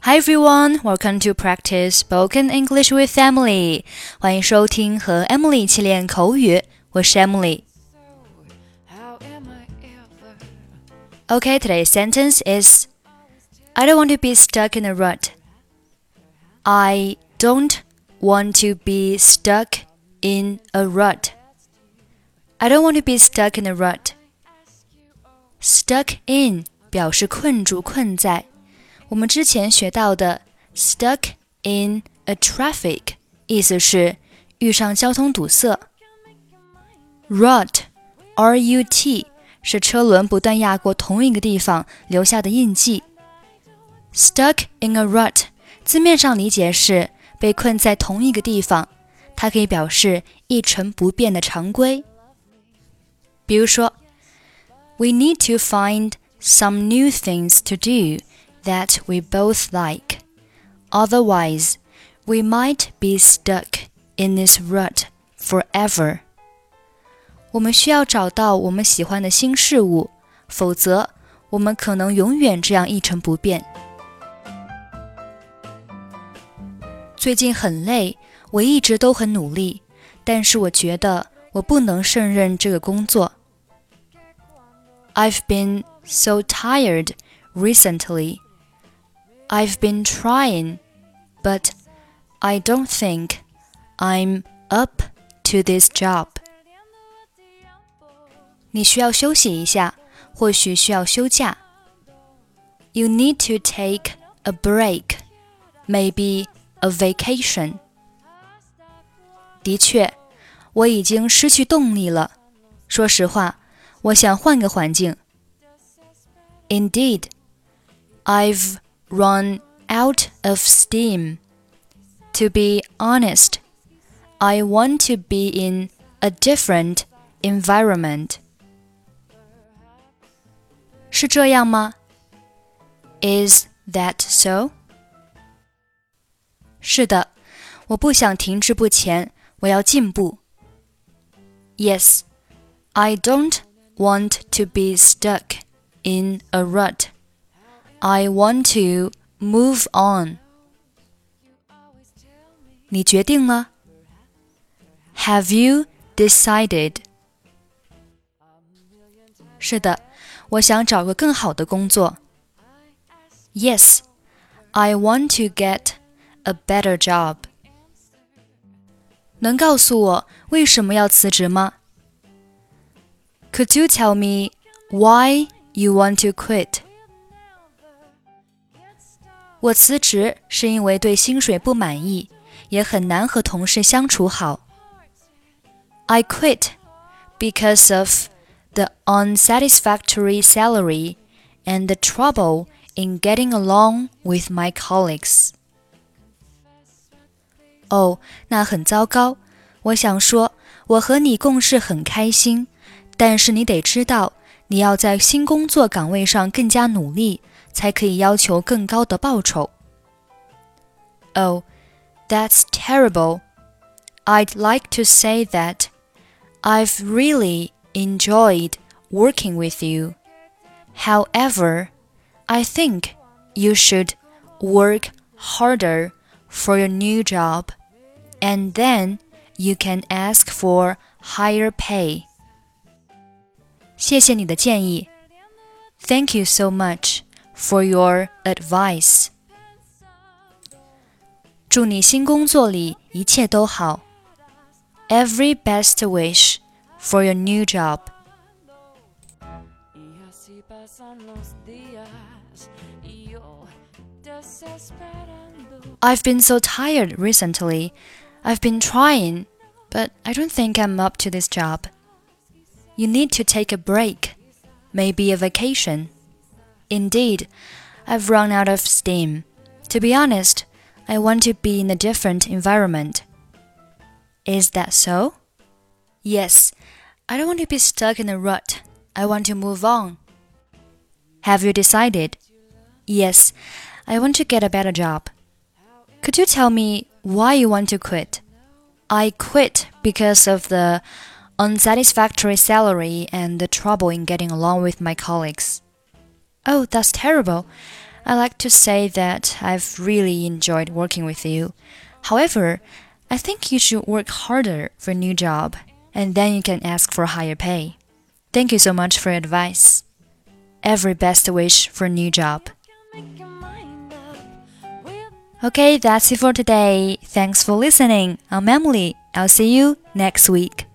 Hi everyone, welcome to practice spoken English with Emily. 欢迎收听和 Emily 一起练口语，我是 Emily。Okay, today's sentence is I don't want to be stuck in a rut. I don't want to be stuck in a rut. I don't want to be stuck in a rut. Stuck in 表示困住、困在。 我们之前学到的 stuck in a traffic 意思是遇上交通堵塞。rut r u t 是车轮不断压过同一个地方留下的印记。stuck in a rut 字面上理解是被困在同一个地方，它可以表示一成不变的常规。比如说，We need to find some new things to do that we both like. Otherwise, we might be stuck in this rut forever. 我们需要找到我们喜欢的新事物，否则我们可能永远这样一成不变。最近很累，我一直都很努力，但是我觉得我不能胜任这个工作。I've been so tired recently. I've been trying, but I don't think I'm up to this job. 你需要休息一下，或许需要休假。You need to take a break, maybe a vacation. 的确，我已经失去动力了。说实话，我想换个环境。Indeed, I've run out of steam. To be honest, I want to be in a different environment. 是这样吗？Is that so? 是的，我不想停滞不前，我要进步。Yes, I don't want to be stuck in a rut. I want to move on. 你决定了？Have you decided? 是的，我想找个更好的工作。Yes, I want to get a better job. 能告诉我为什么要辞职吗？Could you tell me why you want to quit? 我辞职是因为对薪水不满意，也很难和同事相处好。I quit because of the unsatisfactory salary and the trouble in getting along with my colleagues. 哦，那很糟糕。我想说，我和你共事很开心，但是你得知道，你要在新工作岗位上更加努力。 才可以要求更高的报酬。Oh, that's terrible. I'd like to say that I've really enjoyed working with you. However, I think you should work harder for your new job, and then you can ask for higher pay. 谢谢你的建议. Thank you so much for your advice. 祝你新工作里一切都好。Every best wish for your new job. I've been so tired recently. I've been trying, but I don't think I'm up to this job. You need to take a break, maybe a vacation. Indeed, I've run out of steam. To be honest, I want to be in a different environment. Is that so? Yes, I don't want to be stuck in a rut. I want to move on. Have you decided? Yes, I want to get a better job. Could you tell me why you want to quit? I quit because of the unsatisfactory salary and the trouble in getting along with my colleagues. Oh, that's terrible. I like to say that I've really enjoyed working with you. However, I think you should work harder for a new job, and then you can ask for higher pay. Thank you so much for your advice. Every best wish for a new job. Okay, that's it for today. Thanks for listening. I'm Emily. I'll see you next week.